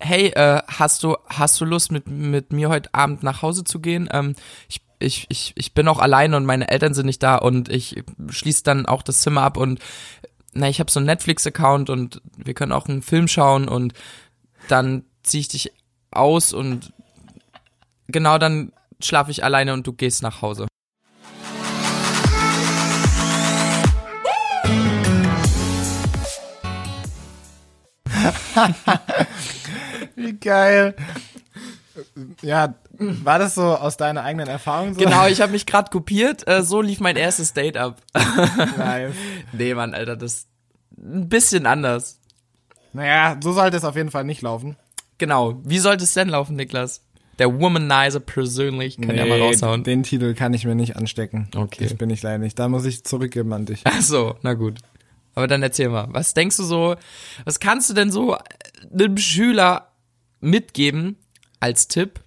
hey, äh, hast du, hast du Lust mit, mit mir heute Abend nach Hause zu gehen? Ähm, ich, ich, ich, ich bin auch alleine und meine Eltern sind nicht da und ich schließe dann auch das Zimmer ab und na, ich habe so einen Netflix-Account und wir können auch einen Film schauen und dann ziehe ich dich aus und genau dann schlafe ich alleine und du gehst nach Hause. Wie geil. Ja, war das so aus deiner eigenen Erfahrung so? Genau, ich habe mich gerade kopiert. Äh, so lief mein erstes Date ab. Nice. nee, Mann, Alter, das ist ein bisschen anders. Naja, so sollte es auf jeden Fall nicht laufen. Genau. Wie sollte es denn laufen, Niklas? Der Womanizer persönlich kann ja mal raushauen. den Titel kann ich mir nicht anstecken. Okay. Das bin ich leider nicht. Da muss ich zurückgeben an dich. Ach so, na gut. Aber dann erzähl mal, was denkst du so, was kannst du denn so einem Schüler mitgeben als Tipp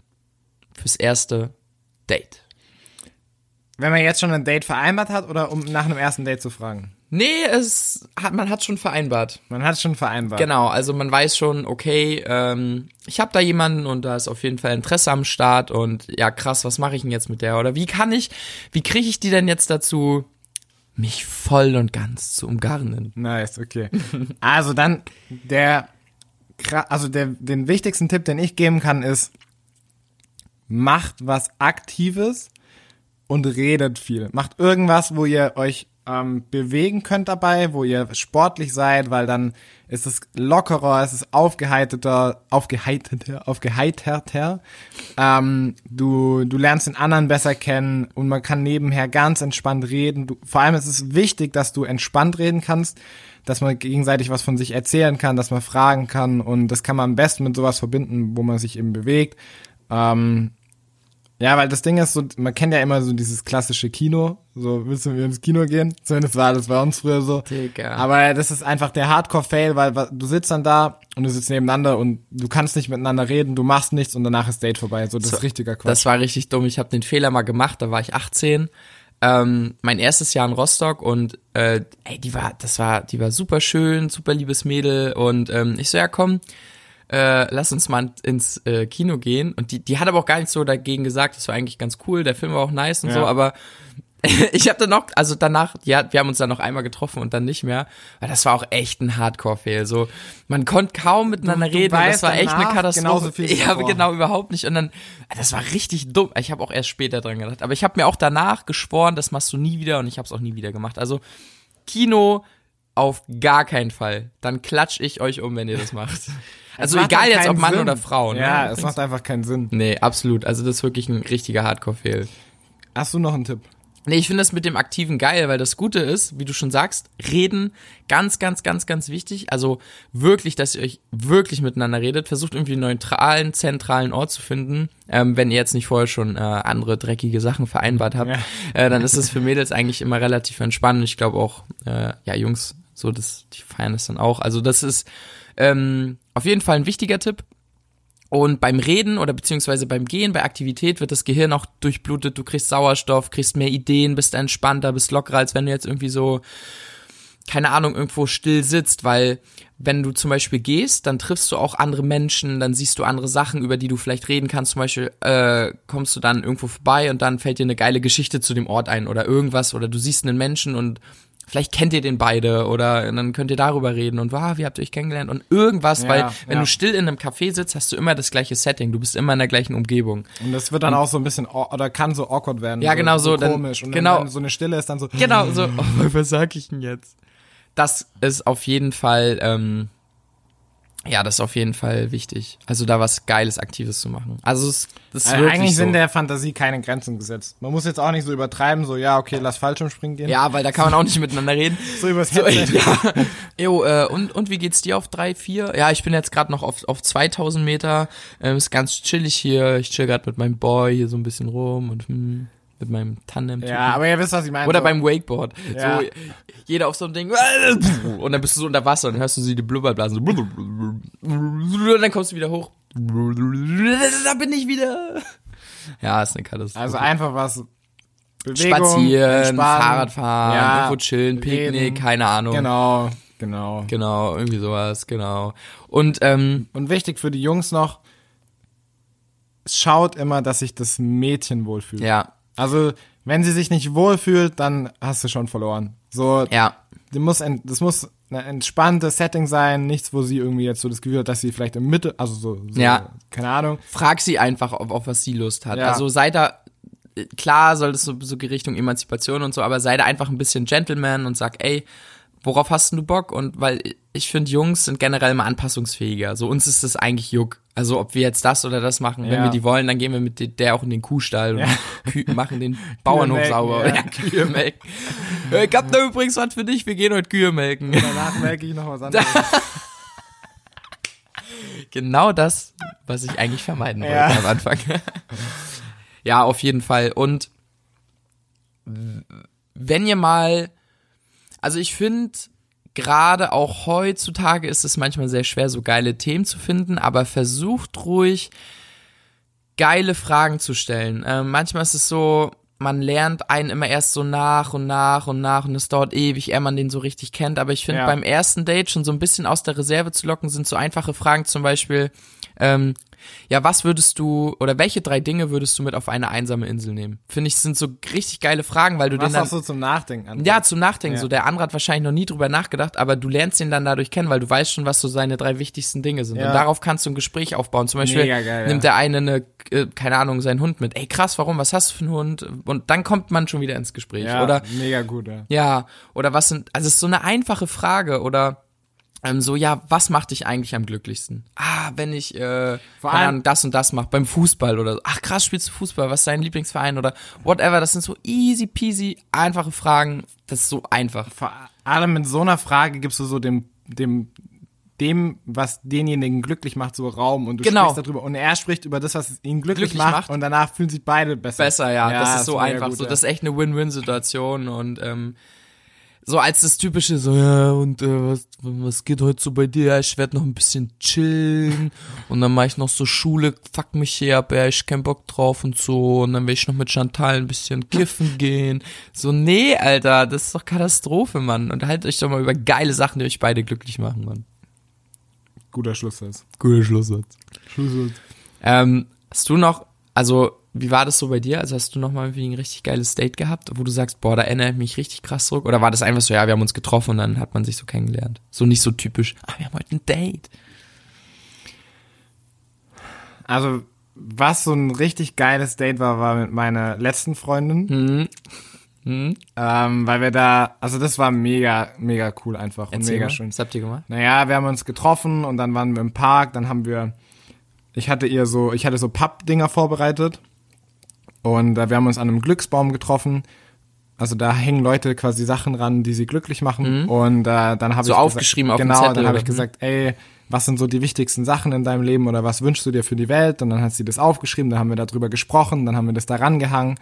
fürs erste Date? Wenn man jetzt schon ein Date vereinbart hat oder um nach einem ersten Date zu fragen? Nee, es hat, man hat schon vereinbart. Man hat es schon vereinbart. Genau, also man weiß schon, okay, ähm, ich habe da jemanden und da ist auf jeden Fall Interesse am Start und ja, krass, was mache ich denn jetzt mit der? Oder wie kann ich, wie kriege ich die denn jetzt dazu, mich voll und ganz zu umgarnen? Nice, okay. Also dann der, also der, den wichtigsten Tipp, den ich geben kann, ist, macht was Aktives und redet viel. Macht irgendwas, wo ihr euch ähm, bewegen könnt dabei, wo ihr sportlich seid, weil dann ist es lockerer, es ist aufgeheiterter, aufgeheiterter, aufgeheiterter. Ähm, du, du lernst den anderen besser kennen und man kann nebenher ganz entspannt reden. Du, vor allem ist es wichtig, dass du entspannt reden kannst, dass man gegenseitig was von sich erzählen kann, dass man fragen kann und das kann man am besten mit sowas verbinden, wo man sich eben bewegt. Ähm, ja, weil das Ding ist so, man kennt ja immer so dieses klassische Kino, so willst du mit mir ins Kino gehen? Zumindest war das bei uns früher so. Digga. Aber das ist einfach der Hardcore-Fail, weil du sitzt dann da und du sitzt nebeneinander und du kannst nicht miteinander reden, du machst nichts und danach ist Date vorbei. So, das So, ist richtiger Quatsch. Das war richtig dumm. Ich habe den Fehler mal gemacht, da war ich 18. Ähm, mein erstes Jahr in Rostock und äh, ey, die war, das war, die war super schön, super liebes Mädel und ähm, ich so, ja komm, äh, lass uns mal ins äh, Kino gehen. Und die, die hat aber auch gar nichts so dagegen gesagt, das war eigentlich ganz cool, der Film war auch nice und Ja. so, aber ich habe dann noch, also danach, ja, wir haben uns dann noch einmal getroffen und dann nicht mehr, weil das war auch echt ein Hardcore-Fail. So, man konnte kaum miteinander Du- du reden, das war echt eine Katastrophe. viel ich habe genau überhaupt nicht. Und dann, das war richtig dumm. Ich habe auch erst später dran gedacht. Aber ich habe mir auch danach geschworen, das machst du nie wieder und ich habe es auch nie wieder gemacht. Also Kino auf gar keinen Fall. Dann klatsch ich euch um, wenn ihr das macht. Also macht egal jetzt ob Mann Sinn. oder Frau. Ne? Ja, es macht einfach keinen Sinn. Nee, absolut. Also das ist wirklich ein richtiger Hardcore-Fail. Hast du noch einen Tipp? Nee, ich finde das mit dem Aktiven geil, weil das Gute ist, wie du schon sagst, reden, ganz, ganz, ganz, ganz wichtig. Also wirklich, dass ihr euch wirklich miteinander redet. Versucht irgendwie einen neutralen, zentralen Ort zu finden. Ähm, wenn ihr jetzt nicht vorher schon äh, andere dreckige Sachen vereinbart habt, Ja. äh, dann ist es für Mädels eigentlich immer relativ entspannend. Ich glaube auch, äh, ja, Jungs, so das, die feiern das dann auch. Also das ist ähm, auf jeden Fall ein wichtiger Tipp. Und beim Reden oder beziehungsweise beim Gehen, bei Aktivität wird das Gehirn auch durchblutet, du kriegst Sauerstoff, kriegst mehr Ideen, bist entspannter, bist lockerer, als wenn du jetzt irgendwie so, keine Ahnung, irgendwo still sitzt, weil wenn du zum Beispiel gehst, dann triffst du auch andere Menschen, dann siehst du andere Sachen, über die du vielleicht reden kannst. Zum Beispiel äh, kommst du dann irgendwo vorbei und dann fällt dir eine geile Geschichte zu dem Ort ein oder irgendwas. Oder du siehst einen Menschen und vielleicht kennt ihr den beide oder dann könnt ihr darüber reden und wow, wie habt ihr euch kennengelernt und irgendwas, Ja, weil wenn ja. du still in einem Café sitzt, hast du immer das gleiche Setting, du bist immer in der gleichen Umgebung. Und das wird dann auch so ein bisschen, oder kann so awkward werden. Ja, genau so, so dann- komisch. Und genau. dann, so eine Stille ist, dann so, Genau, so, oh, was sag ich denn jetzt? Das ist auf jeden Fall, ähm, ja, das ist auf jeden Fall wichtig. Also da was Geiles, Aktives zu machen. Also es, das ist Also eigentlich so. sind der Fantasie keine Grenzen gesetzt. Man muss jetzt auch nicht so übertreiben, so, ja, okay, lass Fallschirmspringen gehen. ja, weil da kann man auch nicht miteinander reden. So übers So, Headset. ja. Jo, äh, und, und wie geht's dir auf drei, vier? Ja, ich bin jetzt gerade noch auf, auf 2000 Meter. Ähm, ist ganz chillig hier. Ich chill gerade mit meinem Boy hier so ein bisschen rum und hm, mit meinem Tandem. Ja, aber ihr wisst, was ich meine. Oder so, beim Wakeboard. Ja. So, jeder auf so einem Ding. Und dann bist du so unter Wasser und dann hörst du sie die Blubberblasen. Und dann kommst du wieder hoch. Da bin ich wieder. Ja, ist eine Katastrophe. Also einfach was. Bewegung, Spazieren. Fahrradfahren, Ja, irgendwo chillen, Picknick, reden. keine Ahnung. Genau, Genau. Genau, irgendwie sowas, genau. Und ähm, Und wichtig für die Jungs noch, schaut immer, dass sich das Mädchen wohlfühlt. ja, Also, wenn sie sich nicht wohlfühlt, dann hast du schon verloren. So, ja, die muss das muss ein entspanntes Setting sein, nichts, wo sie irgendwie jetzt so das Gefühl hat, dass sie vielleicht im Mitte, also so, so Ja. keine Ahnung. frag sie einfach, auf, auf was sie Lust hat. Ja. Also sei da, klar soll das so, so Richtung Emanzipation und so, aber sei da einfach ein bisschen Gentleman und sag, ey, worauf hast denn du Bock? Und weil ich finde, Jungs sind generell immer anpassungsfähiger. So uns ist das eigentlich Juck. Also ob wir jetzt das oder das machen, wenn Ja. wir die wollen, dann gehen wir mit de- der auch in den Kuhstall und machen den Bauernhof sauber. ja. Ja, Kühe melken. Äh, Ich hab da übrigens was für dich, wir gehen heute Kühe melken. Danach merke ich noch was anderes. Genau das, was ich eigentlich vermeiden wollte am Anfang. ja, auf jeden Fall. Und wenn ihr mal, also ich finde, gerade auch heutzutage ist es manchmal sehr schwer, so geile Themen zu finden, aber versucht ruhig, geile Fragen zu stellen. Ähm, manchmal ist es so, man lernt einen immer erst so nach und nach und nach und es dauert ewig, ehe man den so richtig kennt. Aber ich finde, Ja. beim ersten Date schon so ein bisschen aus der Reserve zu locken, sind so einfache Fragen zum Beispiel, ähm, ja, was würdest du oder welche drei Dinge würdest du mit auf eine einsame Insel nehmen? Finde ich, sind so richtig geile Fragen, weil du Was den dann auch so zum Nachdenken an. ja, zum Nachdenken. Ja. So, der andere hat wahrscheinlich noch nie drüber nachgedacht, aber du lernst ihn dann dadurch kennen, weil du weißt schon, was so seine drei wichtigsten Dinge sind. Ja. Und darauf kannst du ein Gespräch aufbauen. Zum Beispiel geil, nimmt der eine eine, äh, keine Ahnung, seinen Hund mit. Ey, krass, warum? Was hast du für einen Hund? Und dann kommt man schon wieder ins Gespräch. ja, Oder mega gut, ja. ja, oder was sind, also es ist so eine einfache Frage oder ähm, so, ja, was macht dich eigentlich am glücklichsten? Ah, wenn ich äh, Vor allem- das und das mache, beim Fußball oder so. Ach krass, spielst du Fußball? Was ist dein Lieblingsverein oder whatever? Das sind so easy peasy, einfache Fragen. Das ist so einfach. Vor allem mit so einer Frage gibst du so dem, dem, dem, was denjenigen glücklich macht, so Raum und du Genau. sprichst darüber und er spricht über das, was ihn glücklich, Glücklich macht, macht. und danach fühlen sich beide besser. Besser, ja. das ist so einfach. gut, so, ja. das ist echt eine Win-Win-Situation und ähm, so als das typische, so, ja, und äh, was, was geht heute so bei dir? Ja, ich werde noch ein bisschen chillen und dann mache ich noch so Schule, fuck mich hier ab, ja, ich kein Bock drauf und so und dann will ich noch mit Chantal ein bisschen kiffen gehen. So, nee, Alter, das ist doch Katastrophe, Mann. Und haltet euch doch mal über geile Sachen, die euch beide glücklich machen, Mann. Guter Schlusssatz. Guter Schlusssatz. Schlusssatz. Ähm, hast du noch, also wie war das so bei dir? Also hast du noch mal irgendwie ein richtig geiles Date gehabt, wo du sagst, boah, da erinnere ich mich richtig krass zurück? Oder war das einfach so, ja, wir haben uns getroffen und dann hat man sich so kennengelernt? So nicht so typisch, ah, wir haben heute ein Date. Also, was so ein richtig geiles Date war, war mit meiner letzten Freundin. Mhm. Ähm, weil wir da, also das war mega, mega cool einfach und Erzähl mega mal, schön. Was habt ihr gemacht? Naja, wir haben uns getroffen und dann waren wir im Park, dann haben wir, ich hatte ihr so, ich hatte so Pappdinger vorbereitet und äh, wir haben uns an einem Glücksbaum getroffen. Also da hängen Leute quasi Sachen ran, die sie glücklich machen und äh, dann habe Mhm. So ich aufgeschrieben auf gesagt, dem genau, Zettel, dann habe ich oder? gesagt, ey, was sind so die wichtigsten Sachen in deinem Leben oder was wünschst du dir für die Welt? Und dann hat sie das aufgeschrieben, dann haben wir darüber gesprochen, dann haben wir das da rangehangen.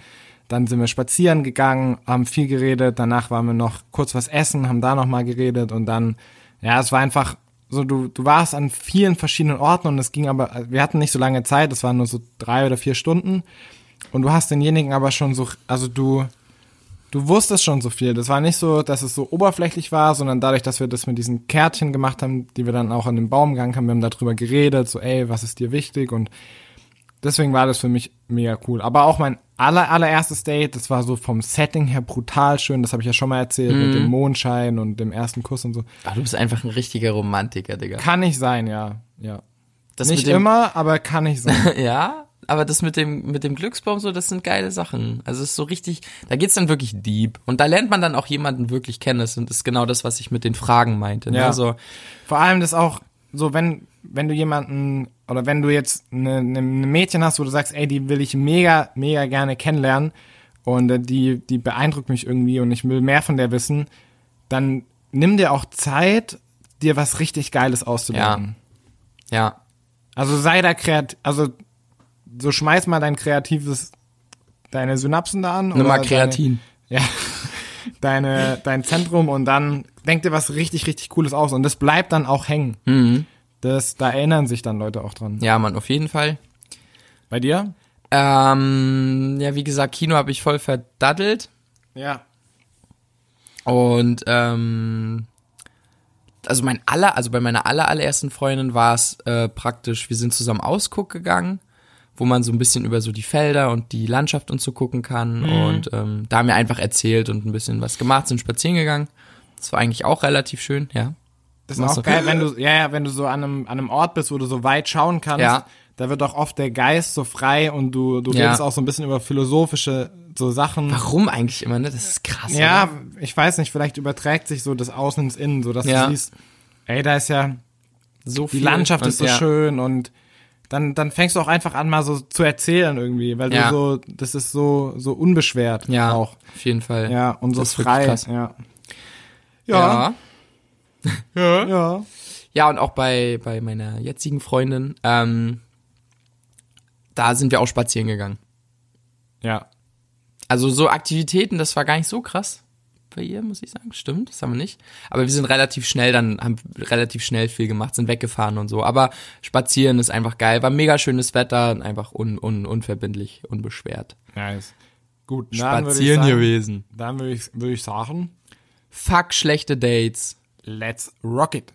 Dann sind wir spazieren gegangen, haben viel geredet, danach waren wir noch kurz was essen, haben da noch mal geredet und dann, ja, es war einfach so, du, du warst an vielen verschiedenen Orten und es ging aber, wir hatten nicht so lange Zeit, es waren nur so drei oder vier Stunden und du hast denjenigen aber schon so, also du, du wusstest schon so viel. Das war nicht so, dass es so oberflächlich war, sondern dadurch, dass wir das mit diesen Kärtchen gemacht haben, die wir dann auch an den Baum gegangen haben, wir haben darüber geredet, so, ey, was ist dir wichtig und deswegen war das für mich mega cool. Aber auch mein aller, allererstes Date, das war so vom Setting her brutal schön, das habe ich ja schon mal erzählt, mit dem Mondschein und dem ersten Kuss und so. Ach, du bist einfach ein richtiger Romantiker, Digga. Kann ich sein, ja, ja. Das nicht immer, aber kann ich sein. Ja, aber das mit dem, mit dem Glücksbaum so, das sind geile Sachen. Also es ist so richtig, da geht's dann wirklich deep. Und da lernt man dann auch jemanden wirklich kennen. Das ist genau das, was ich mit den Fragen meinte. Ne? Ja. So, Vor allem das auch so, wenn, wenn du jemanden oder wenn du jetzt eine, eine eine Mädchen hast, wo du sagst, ey, die will ich mega, mega gerne kennenlernen und äh, die, die beeindruckt mich irgendwie und ich will mehr von der wissen, dann nimm dir auch Zeit, dir was richtig Geiles auszudenken. ja. Also sei da kreativ, also so schmeiß mal dein kreatives, deine Synapsen da an. Nimm mal Kreatin. Deine, ja, deine, dein Zentrum und dann denk dir was richtig, richtig Cooles aus und das bleibt dann auch hängen. Mhm. Das, da erinnern sich dann Leute auch dran. Ja, Mann, auf jeden Fall. Bei dir? Ähm, ja, wie gesagt, Kino habe ich voll verdaddelt. Ja. Und ähm, also mein aller, also bei meiner aller, allerersten Freundin war es äh, praktisch, wir sind zusammen Ausguck gegangen, wo man so ein bisschen über so die Felder und die Landschaft und so gucken kann. Und ähm, da haben wir einfach erzählt und ein bisschen was gemacht, sind spazieren gegangen. Das war eigentlich auch relativ schön, ja. Das ist auch du- geil, wenn du, ja, ja, wenn du so an einem, an einem Ort bist, wo du so weit schauen kannst. Ja. Da wird auch oft der Geist so frei und du, du Ja. redest auch so ein bisschen über philosophische so Sachen. Warum eigentlich immer, ne? Das ist krass. Ja, oder? ich weiß nicht, vielleicht überträgt sich so das Außen ins Innen, so dass Ja. du siehst, ey, da ist ja, so die viel. Landschaft Und ist so schön und dann, dann fängst du auch einfach an, mal so zu erzählen irgendwie, weil Ja. du so, das ist so, so unbeschwert Ja, auch. auf jeden Fall. Ja, und so Das wirklich frei. krass. Ja. Ja. Ja. ja. Ja, und auch bei, bei meiner jetzigen Freundin, ähm, da sind wir auch spazieren gegangen. Ja. Also so Aktivitäten, das war gar nicht so krass bei ihr, muss ich sagen. Stimmt, das haben wir nicht. Aber wir sind relativ schnell dann, haben relativ schnell viel gemacht, sind weggefahren und so. Aber spazieren ist einfach geil. War mega schönes Wetter einfach un, un, unverbindlich, unbeschwert. Nice. Gut, Spazieren sagen, gewesen. Dann würde ich, würde ich sagen, Fuck schlechte Dates. let's rock it.